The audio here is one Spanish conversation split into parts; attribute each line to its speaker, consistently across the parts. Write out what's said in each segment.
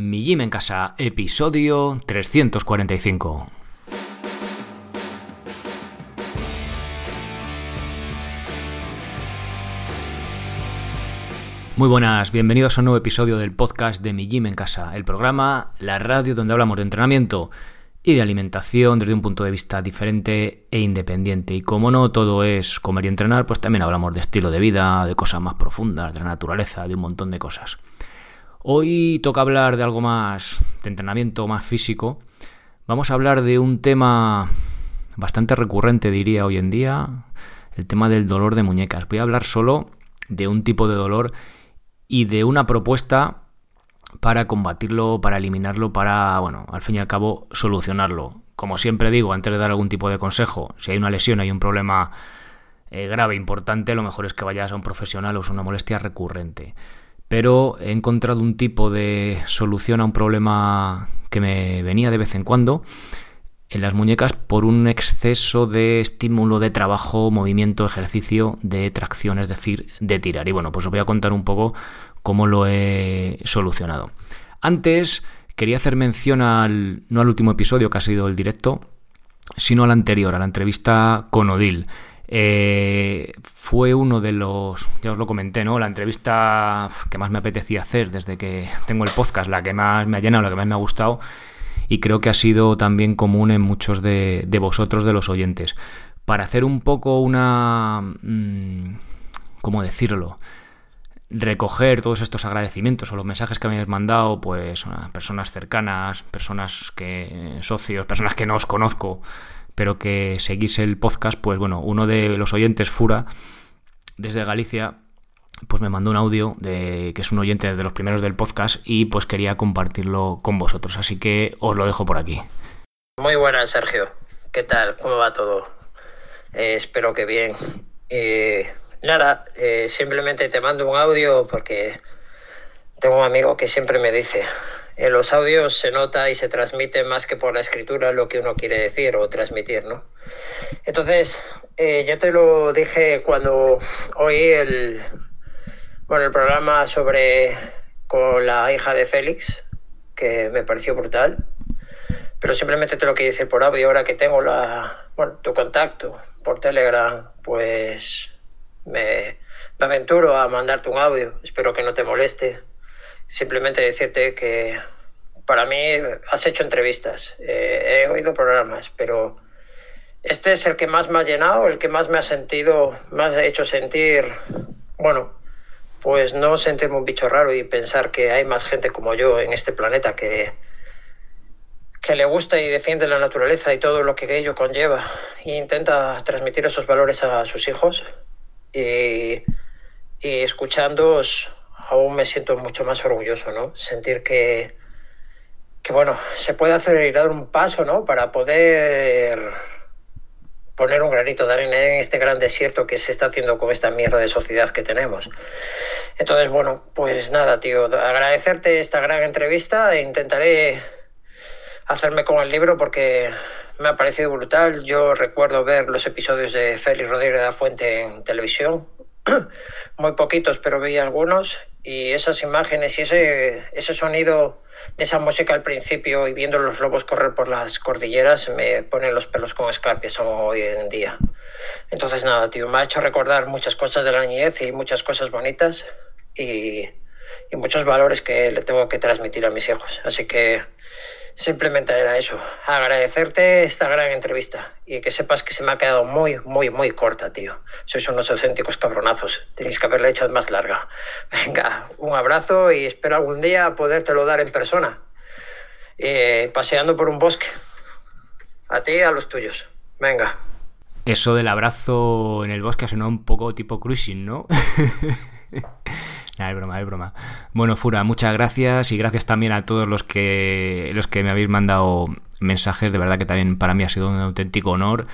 Speaker 1: Mi Gym en Casa, episodio 345. Muy buenas, bienvenidos a un nuevo episodio del podcast de Mi Gym en Casa, el programa, la radio donde hablamos de entrenamiento y de alimentación desde un punto de vista diferente e independiente. Y como no todo es comer y entrenar, pues también hablamos de estilo de vida, de cosas más profundas, de la naturaleza, de un montón de cosas. Hoy toca hablar de algo más de entrenamiento, más físico. Vamos a hablar de un tema bastante recurrente, diría hoy en día, el tema del dolor de muñecas. Voy a hablar solo de un tipo de dolor y de una propuesta para combatirlo, para eliminarlo, para, bueno, al fin y al cabo, solucionarlo. Como siempre digo, antes de dar algún tipo de consejo, si hay una lesión, hay un problema eh, grave, importante, lo mejor es que vayas a un profesional o es una molestia recurrente pero he encontrado un tipo de solución a un problema que me venía de vez en cuando en las muñecas por un exceso de estímulo de trabajo, movimiento, ejercicio, de tracción, es decir, de tirar. Y bueno, pues os voy a contar un poco cómo lo he solucionado. Antes quería hacer mención al, no al último episodio que ha sido el directo, sino al anterior, a la entrevista con Odil. Eh, fue uno de los, ya os lo comenté, ¿no? La entrevista que más me apetecía hacer desde que tengo el podcast, la que más me ha llenado, la que más me ha gustado y creo que ha sido también común en muchos de, vosotros, de los oyentes. Para hacer un poco una... Mm, ¿Cómo decirlo? recoger todos estos agradecimientos o los mensajes que me habéis mandado, pues a personas cercanas, personas que socios, personas que no os conozco, pero que seguís el podcast, pues bueno, uno de los oyentes, Fura, desde Galicia, pues me mandó un audio de que es un oyente de los primeros del podcast y pues quería compartirlo con vosotros, así que os lo dejo por aquí.
Speaker 2: Muy buenas, Sergio. ¿Qué tal? ¿Cómo va todo? Eh, espero que bien. Eh, nada, eh, simplemente te mando un audio porque tengo un amigo que siempre me dice, en los audios se nota y se transmite más que por la escritura lo que uno quiere decir o transmitir, ¿no? Entonces, eh, ya te lo dije cuando oí el, bueno, el programa sobre con la hija de Félix, que me pareció brutal, pero simplemente te lo quiero decir por audio, ahora que tengo la, bueno, tu contacto por Telegram, pues me, me aventuro a mandarte un audio, espero que no te moleste simplemente decirte que para mí has hecho entrevistas, eh, he oído programas, pero este es el que más me ha llenado, el que más me ha sentido, más ha hecho sentir, bueno, pues no sentirme un bicho raro y pensar que hay más gente como yo en este planeta que, que le gusta y defiende la naturaleza y todo lo que ello conlleva e intenta transmitir esos valores a sus hijos y, y escuchándoos aún me siento mucho más orgulloso, ¿no? Sentir que, que bueno, se puede hacer dar un paso, ¿no? Para poder poner un granito de arena en este gran desierto que se está haciendo con esta mierda de sociedad que tenemos. Entonces, bueno, pues nada, tío, agradecerte esta gran entrevista e intentaré hacerme con el libro porque me ha parecido brutal. Yo recuerdo ver los episodios de Félix Rodríguez de la Fuente en televisión, muy poquitos, pero veía algunos, y esas imágenes y ese, ese sonido de esa música al principio y viendo los lobos correr por las cordilleras me ponen los pelos con escarpias hoy en día. Entonces nada, tío, me ha hecho recordar muchas cosas de la niñez y muchas cosas bonitas y, y muchos valores que le tengo que transmitir a mis hijos. Así que Simplemente era eso, agradecerte esta gran entrevista y que sepas que se me ha quedado muy, muy, muy corta, tío. Sois unos auténticos cabronazos, tenéis que haberla hecho más larga. Venga, un abrazo y espero algún día podértelo dar en persona, eh, paseando por un bosque. A ti y a los tuyos. Venga.
Speaker 1: Eso del abrazo en el bosque ha sonado un poco tipo cruising, ¿no? es broma, es broma. Bueno, Fura, muchas gracias y gracias también a todos los que, los que me habéis mandado mensajes. De verdad que también para mí ha sido un auténtico honor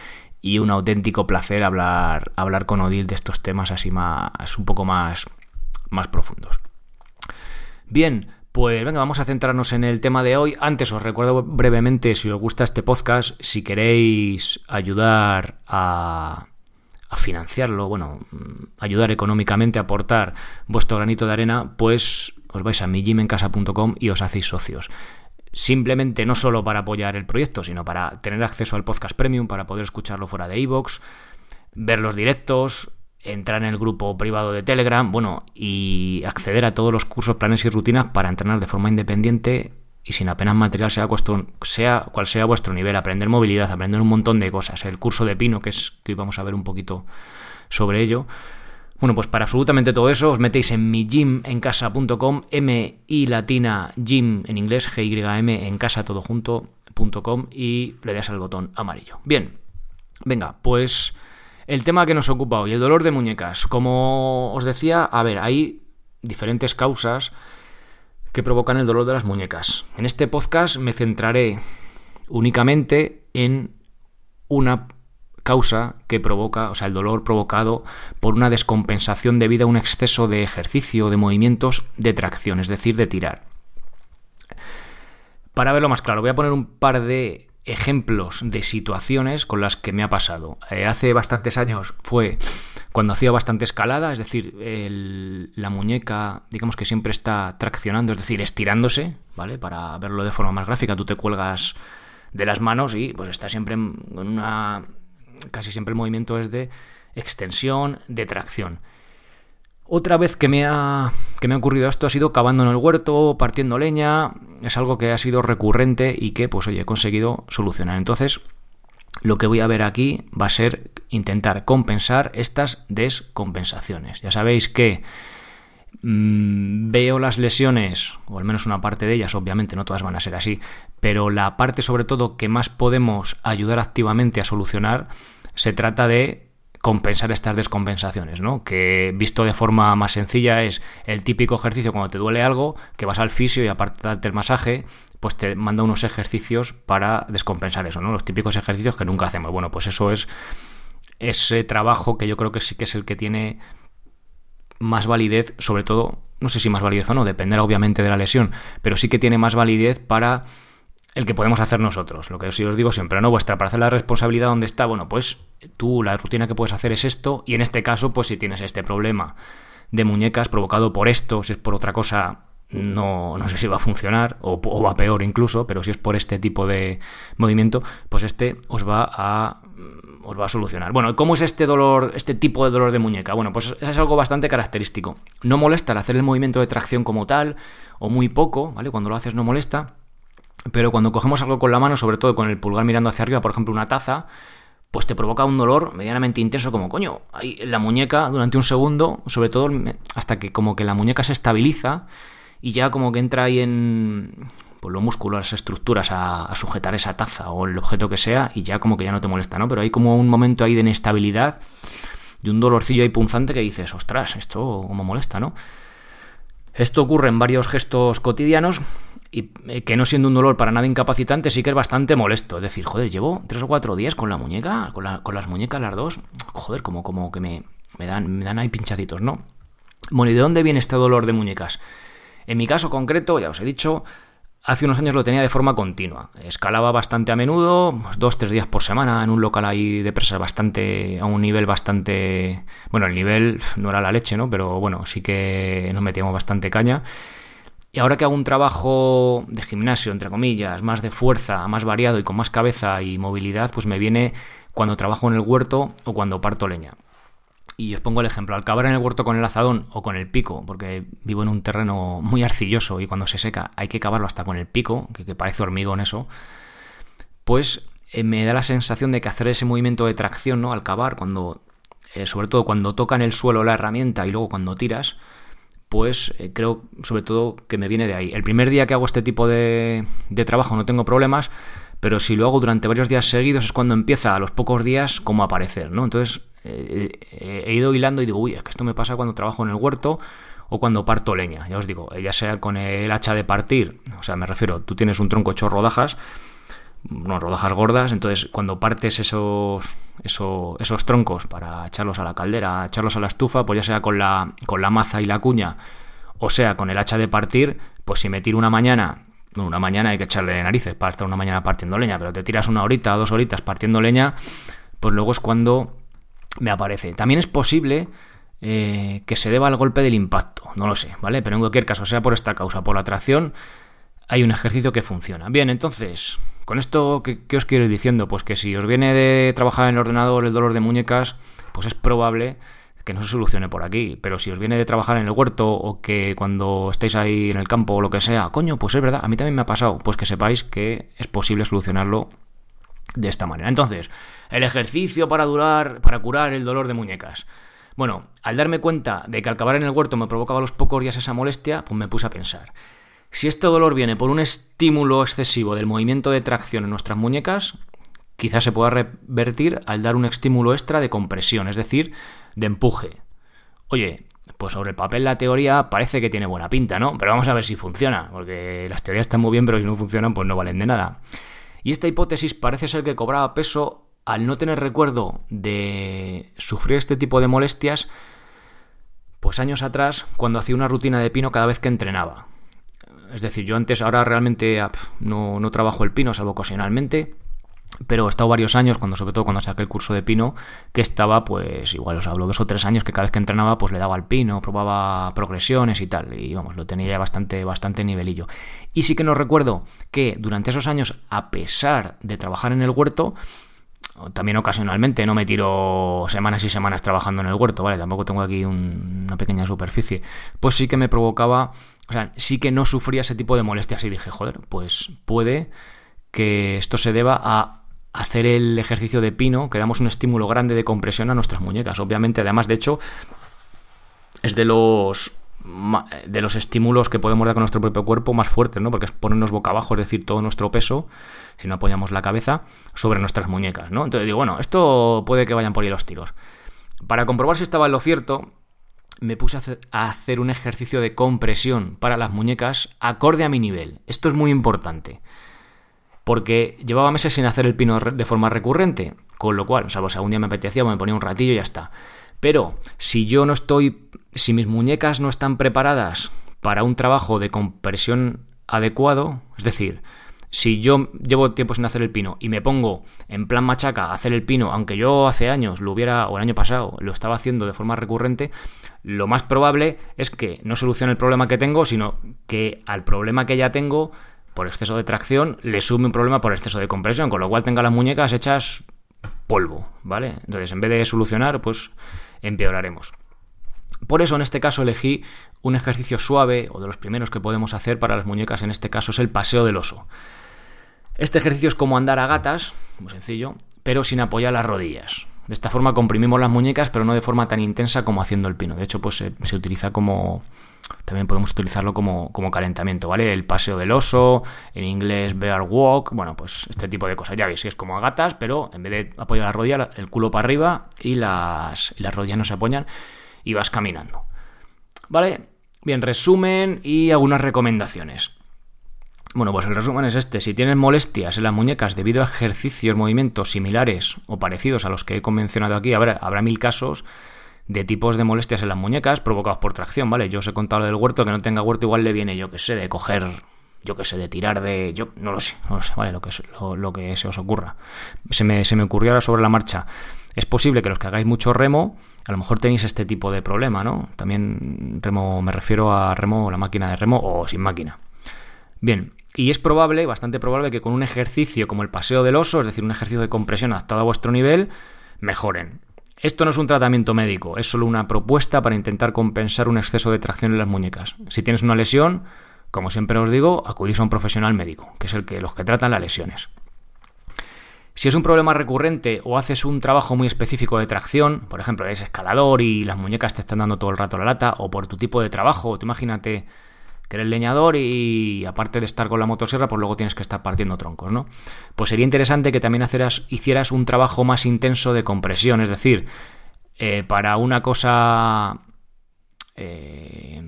Speaker 1: y un auténtico placer hablar, hablar con Odil de estos temas así más, un poco más, más profundos. Bien, pues venga, vamos a centrarnos en el tema de hoy. Antes os recuerdo brevemente, si os gusta este podcast, si queréis ayudar a financiarlo, bueno, ayudar económicamente, aportar vuestro granito de arena, pues os vais a mijimencasa.com y os hacéis socios. Simplemente no solo para apoyar el proyecto, sino para tener acceso al podcast premium, para poder escucharlo fuera de iVoox, ver los directos, entrar en el grupo privado de Telegram, bueno, y acceder a todos los cursos, planes y rutinas para entrenar de forma independiente y sin apenas material, sea, sea cual sea vuestro nivel, aprender movilidad, aprender un montón de cosas. El curso de Pino, que es que hoy vamos a ver un poquito sobre ello. Bueno, pues para absolutamente todo eso os metéis en mi gym en casa.com, M y latina gym en inglés, G Y M en casa todo junto.com y le das al botón amarillo. Bien, venga, pues el tema que nos ocupa hoy, el dolor de muñecas. Como os decía, a ver, hay diferentes causas que provocan el dolor de las muñecas. En este podcast me centraré únicamente en una causa que provoca, o sea, el dolor provocado por una descompensación debido a un exceso de ejercicio, de movimientos de tracción, es decir, de tirar. Para verlo más claro, voy a poner un par de ejemplos de situaciones con las que me ha pasado. Eh, hace bastantes años fue cuando hacía bastante escalada, es decir, la muñeca, digamos que siempre está traccionando, es decir, estirándose, ¿vale? Para verlo de forma más gráfica, tú te cuelgas de las manos y pues está siempre en una... casi siempre el movimiento es de extensión, de tracción. Otra vez que me, ha, que me ha ocurrido esto ha sido cavando en el huerto, partiendo leña. Es algo que ha sido recurrente y que, pues oye, he conseguido solucionar. Entonces, lo que voy a ver aquí va a ser intentar compensar estas descompensaciones. Ya sabéis que mmm, veo las lesiones, o al menos una parte de ellas, obviamente no todas van a ser así, pero la parte sobre todo que más podemos ayudar activamente a solucionar se trata de compensar estas descompensaciones, ¿no? Que visto de forma más sencilla es el típico ejercicio cuando te duele algo, que vas al fisio y aparte del masaje, pues te manda unos ejercicios para descompensar eso, ¿no? Los típicos ejercicios que nunca hacemos. Bueno, pues eso es ese trabajo que yo creo que sí que es el que tiene más validez, sobre todo, no sé si más validez o no, dependerá obviamente de la lesión, pero sí que tiene más validez para el que podemos hacer nosotros. Lo que sí os digo siempre, ¿no? Vuestra para hacer la responsabilidad donde está, bueno, pues tú la rutina que puedes hacer es esto, y en este caso, pues si tienes este problema de muñecas provocado por esto, si es por otra cosa, no, no sé si va a funcionar, o, va peor incluso, pero si es por este tipo de movimiento, pues este os va a os va a solucionar. Bueno, ¿cómo es este dolor, este tipo de dolor de muñeca? Bueno, pues es algo bastante característico. No molesta al hacer el movimiento de tracción como tal, o muy poco, ¿vale? Cuando lo haces no molesta pero cuando cogemos algo con la mano, sobre todo con el pulgar mirando hacia arriba, por ejemplo una taza, pues te provoca un dolor medianamente intenso, como coño, ahí la muñeca durante un segundo, sobre todo hasta que como que la muñeca se estabiliza y ya como que entra ahí en pues lo músculo, las estructuras a, a, sujetar esa taza o el objeto que sea y ya como que ya no te molesta, ¿no? Pero hay como un momento ahí de inestabilidad, de un dolorcillo ahí punzante que dices, ostras, esto como molesta, ¿no? Esto ocurre en varios gestos cotidianos y eh, que no siendo un dolor para nada incapacitante sí que es bastante molesto. Es decir, joder, llevo tres o cuatro días con la muñeca, con, las muñecas las dos, joder, como, que me, me, dan, me dan ahí pinchacitos, ¿no? Bueno, ¿y de dónde viene este dolor de muñecas? En mi caso concreto, ya os he dicho, hace unos años lo tenía de forma continua. Escalaba bastante a menudo, dos, tres días por semana, en un local ahí de presas bastante, a un nivel bastante... Bueno, el nivel no era la leche, ¿no? Pero bueno, sí que nos metíamos bastante caña. Y ahora que hago un trabajo de gimnasio, entre comillas, más de fuerza, más variado y con más cabeza y movilidad, pues me viene cuando trabajo en el huerto o cuando parto leña. Y os pongo el ejemplo, al cavar en el huerto con el azadón o con el pico, porque vivo en un terreno muy arcilloso y cuando se seca hay que cavarlo hasta con el pico, que, parece hormigón eso, pues eh, me da la sensación de que hacer ese movimiento de tracción ¿no? al cavar, cuando, eh, sobre todo cuando toca en el suelo la herramienta y luego cuando tiras, pues eh, creo sobre todo que me viene de ahí. El primer día que hago este tipo de, trabajo no tengo problemas, pero si lo hago durante varios días seguidos es cuando empieza a los pocos días como a aparecer, ¿no? Entonces eh, eh, he ido hilando y digo, uy, es que esto me pasa cuando trabajo en el huerto o cuando parto leña. Ya os digo, ya sea con el hacha de partir, o sea, me refiero, tú tienes un tronco hecho rodajas, unas rodajas gordas, entonces cuando partes esos, esos, esos, troncos para echarlos a la caldera, echarlos a la estufa, pues ya sea con la, con la maza y la cuña, o sea con el hacha de partir, pues si me tiro una mañana, una mañana hay que echarle narices para estar una mañana partiendo leña, pero te tiras una horita dos horitas partiendo leña, pues luego es cuando me aparece. También es posible eh, que se deba al golpe del impacto, no lo sé, ¿vale? Pero en cualquier caso, sea por esta causa, por la tracción, hay un ejercicio que funciona. Bien, entonces, con esto, ¿qué, os quiero ir diciendo? Pues que si os viene de trabajar en el ordenador el dolor de muñecas, pues es probable que no se solucione por aquí. Pero si os viene de trabajar en el huerto o que cuando estéis ahí en el campo o lo que sea, coño, pues es verdad, a mí también me ha pasado, pues que sepáis que es posible solucionarlo de esta manera. Entonces, el ejercicio para durar, para curar el dolor de muñecas. Bueno, al darme cuenta de que al acabar en el huerto me provocaba los pocos días esa molestia, pues me puse a pensar. Si este dolor viene por un estímulo excesivo del movimiento de tracción en nuestras muñecas, quizás se pueda revertir al dar un estímulo extra de compresión, es decir, de empuje. Oye, pues sobre el papel la teoría parece que tiene buena pinta, ¿no? Pero vamos a ver si funciona, porque las teorías están muy bien, pero si no funcionan, pues no valen de nada. Y esta hipótesis parece ser que cobraba peso al no tener recuerdo de sufrir este tipo de molestias, pues años atrás, cuando hacía una rutina de pino cada vez que entrenaba. Es decir, yo antes, ahora realmente ah, no, no trabajo el pino, salvo ocasionalmente, pero he estado varios años, cuando sobre todo cuando saqué el curso de pino, que estaba, pues igual os hablo, dos o tres años que cada vez que entrenaba, pues le daba al pino, probaba progresiones y tal, y vamos, lo tenía ya bastante, bastante nivelillo. Y sí que no recuerdo que durante esos años, a pesar de trabajar en el huerto, también ocasionalmente, no me tiro semanas y semanas trabajando en el huerto, ¿vale? Tampoco tengo aquí una pequeña superficie. Pues sí que me provocaba, o sea, sí que no sufría ese tipo de molestias y dije, joder, pues puede que esto se deba a hacer el ejercicio de pino, que damos un estímulo grande de compresión a nuestras muñecas. Obviamente, además, de hecho, es de los de los estímulos que podemos dar con nuestro propio cuerpo más fuertes, ¿no? Porque es ponernos boca abajo, es decir, todo nuestro peso, si no apoyamos la cabeza, sobre nuestras muñecas, ¿no? Entonces digo, bueno, esto puede que vayan por ahí los tiros. Para comprobar si estaba en lo cierto, me puse a hacer un ejercicio de compresión para las muñecas acorde a mi nivel. Esto es muy importante. Porque llevaba meses sin hacer el pino de forma recurrente, con lo cual, salvo si algún día me apetecía, me ponía un ratillo y ya está. Pero si yo no estoy, si mis muñecas no están preparadas para un trabajo de compresión adecuado, es decir, si yo llevo tiempo sin hacer el pino y me pongo en plan machaca a hacer el pino, aunque yo hace años lo hubiera, o el año pasado, lo estaba haciendo de forma recurrente, lo más probable es que no solucione el problema que tengo, sino que al problema que ya tengo por exceso de tracción le sume un problema por exceso de compresión, con lo cual tenga las muñecas hechas polvo, ¿vale? Entonces, en vez de solucionar, pues empeoraremos. Por eso en este caso elegí un ejercicio suave o de los primeros que podemos hacer para las muñecas, en este caso es el paseo del oso. Este ejercicio es como andar a gatas, muy sencillo, pero sin apoyar las rodillas. De esta forma comprimimos las muñecas, pero no de forma tan intensa como haciendo el pino. De hecho, pues se, utiliza como, también podemos utilizarlo como, como, calentamiento, ¿vale? El paseo del oso, en inglés bear walk, bueno, pues este tipo de cosas. Ya veis, es como a gatas, pero en vez de apoyar la rodilla, el culo para arriba y las, las rodillas no se apoyan y vas caminando. ¿Vale? Bien, resumen y algunas recomendaciones. Bueno, pues el resumen es este. Si tienes molestias en las muñecas debido a ejercicios, movimientos similares o parecidos a los que he mencionado aquí, habrá, habrá mil casos de tipos de molestias en las muñecas provocados por tracción, ¿vale? Yo os he contado lo del huerto, que no tenga huerto igual le viene, yo que sé, de coger, yo que sé, de tirar de... Yo no lo sé, no lo sé, ¿vale? Lo que, lo, que se os ocurra. Se me, se me ocurrió ahora sobre la marcha. Es posible que los que hagáis mucho remo, a lo mejor tenéis este tipo de problema, ¿no? También remo, me refiero a remo, la máquina de remo o sin máquina. Bien, y es probable, bastante probable, que con un ejercicio como el paseo del oso, es decir, un ejercicio de compresión adaptado a vuestro nivel, mejoren. Esto no es un tratamiento médico, es solo una propuesta para intentar compensar un exceso de tracción en las muñecas. Si tienes una lesión, como siempre os digo, acudís a un profesional médico, que es el que los que tratan las lesiones. Si es un problema recurrente o haces un trabajo muy específico de tracción, por ejemplo, eres escalador y las muñecas te están dando todo el rato la lata, o por tu tipo de trabajo, tú imagínate que eres leñador y aparte de estar con la motosierra, pues luego tienes que estar partiendo troncos, ¿no? Pues sería interesante que también hicieras un trabajo más intenso de compresión, es decir, eh, para una cosa eh,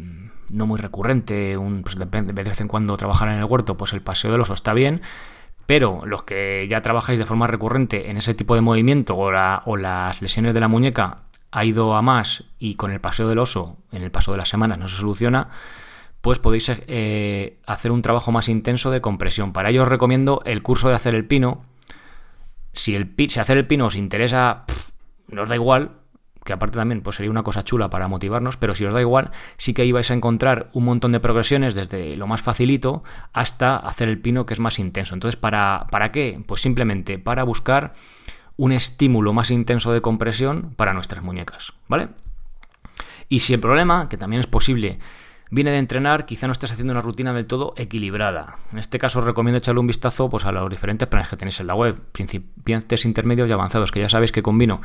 Speaker 1: no muy recurrente, un, pues de vez en cuando trabajar en el huerto, pues el paseo del oso está bien, pero los que ya trabajáis de forma recurrente en ese tipo de movimiento o, las lesiones de la muñeca ha ido a más y con el paseo del oso en el paso de las semanas no se soluciona, pues podéis eh, hacer un trabajo más intenso de compresión. Para ello os recomiendo el curso de hacer el pino. Si, el, si hacer el pino os interesa, no os da igual, que aparte también pues sería una cosa chula para motivarnos, pero si os da igual, sí que ahí vais a encontrar un montón de progresiones desde lo más facilito hasta hacer el pino que es más intenso. Entonces, ¿para, ¿para qué? Pues simplemente para buscar un estímulo más intenso de compresión para nuestras muñecas, ¿vale? Y si el problema, que también es posible, viene de entrenar, quizá no estés haciendo una rutina del todo equilibrada. En este caso os recomiendo echarle un vistazo pues, a los diferentes planes que tenéis en la web, principiantes, intermedios y avanzados, que ya sabéis que combino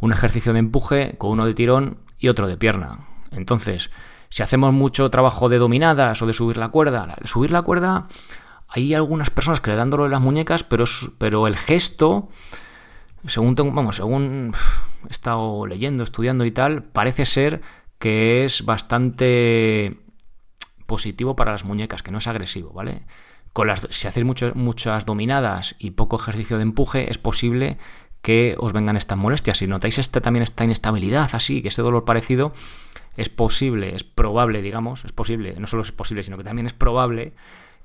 Speaker 1: un ejercicio de empuje con uno de tirón y otro de pierna. Entonces, si hacemos mucho trabajo de dominadas o de subir la cuerda, subir la cuerda, hay algunas personas que le dan dolor en las muñecas, pero, pero el gesto, según, vamos, según he estado leyendo, estudiando y tal, parece ser que es bastante positivo para las muñecas, que no es agresivo, ¿vale? Con las, si hacéis muchas dominadas y poco ejercicio de empuje, es posible que os vengan estas molestias. Si notáis este, también esta inestabilidad, así, que ese dolor parecido, es posible, es probable, digamos, es posible, no solo es posible, sino que también es probable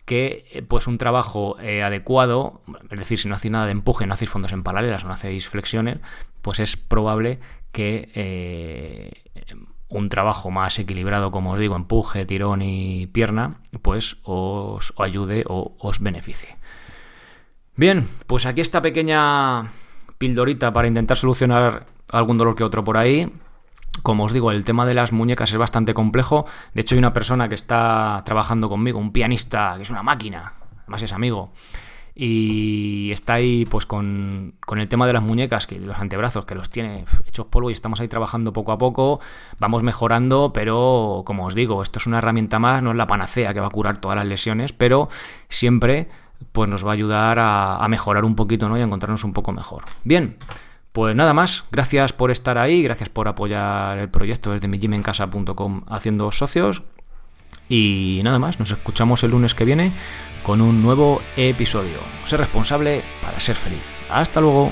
Speaker 1: que eh, pues un trabajo eh, adecuado, es decir, si no hacéis nada de empuje, no hacéis fondos en paralelas, no hacéis flexiones, pues es probable que eh, un trabajo más equilibrado, como os digo, empuje, tirón y pierna, pues os, ayude o os beneficie. Bien, pues aquí esta pequeña pildorita para intentar solucionar algún dolor que otro por ahí. Como os digo, el tema de las muñecas es bastante complejo. De hecho, hay una persona que está trabajando conmigo, un pianista, que es una máquina, además es amigo, y está ahí pues con, el tema de las muñecas, que los antebrazos, que los tiene hechos polvo y estamos ahí trabajando poco a poco, vamos mejorando, pero como os digo, esto es una herramienta más, no es la panacea que va a curar todas las lesiones, pero siempre pues nos va a ayudar a, mejorar un poquito ¿no? y a encontrarnos un poco mejor. Bien, pues nada más, gracias por estar ahí, gracias por apoyar el proyecto desde mijimencasa.com haciendo socios y nada más, nos escuchamos el lunes que viene con un nuevo episodio. Ser responsable para ser feliz. Hasta luego.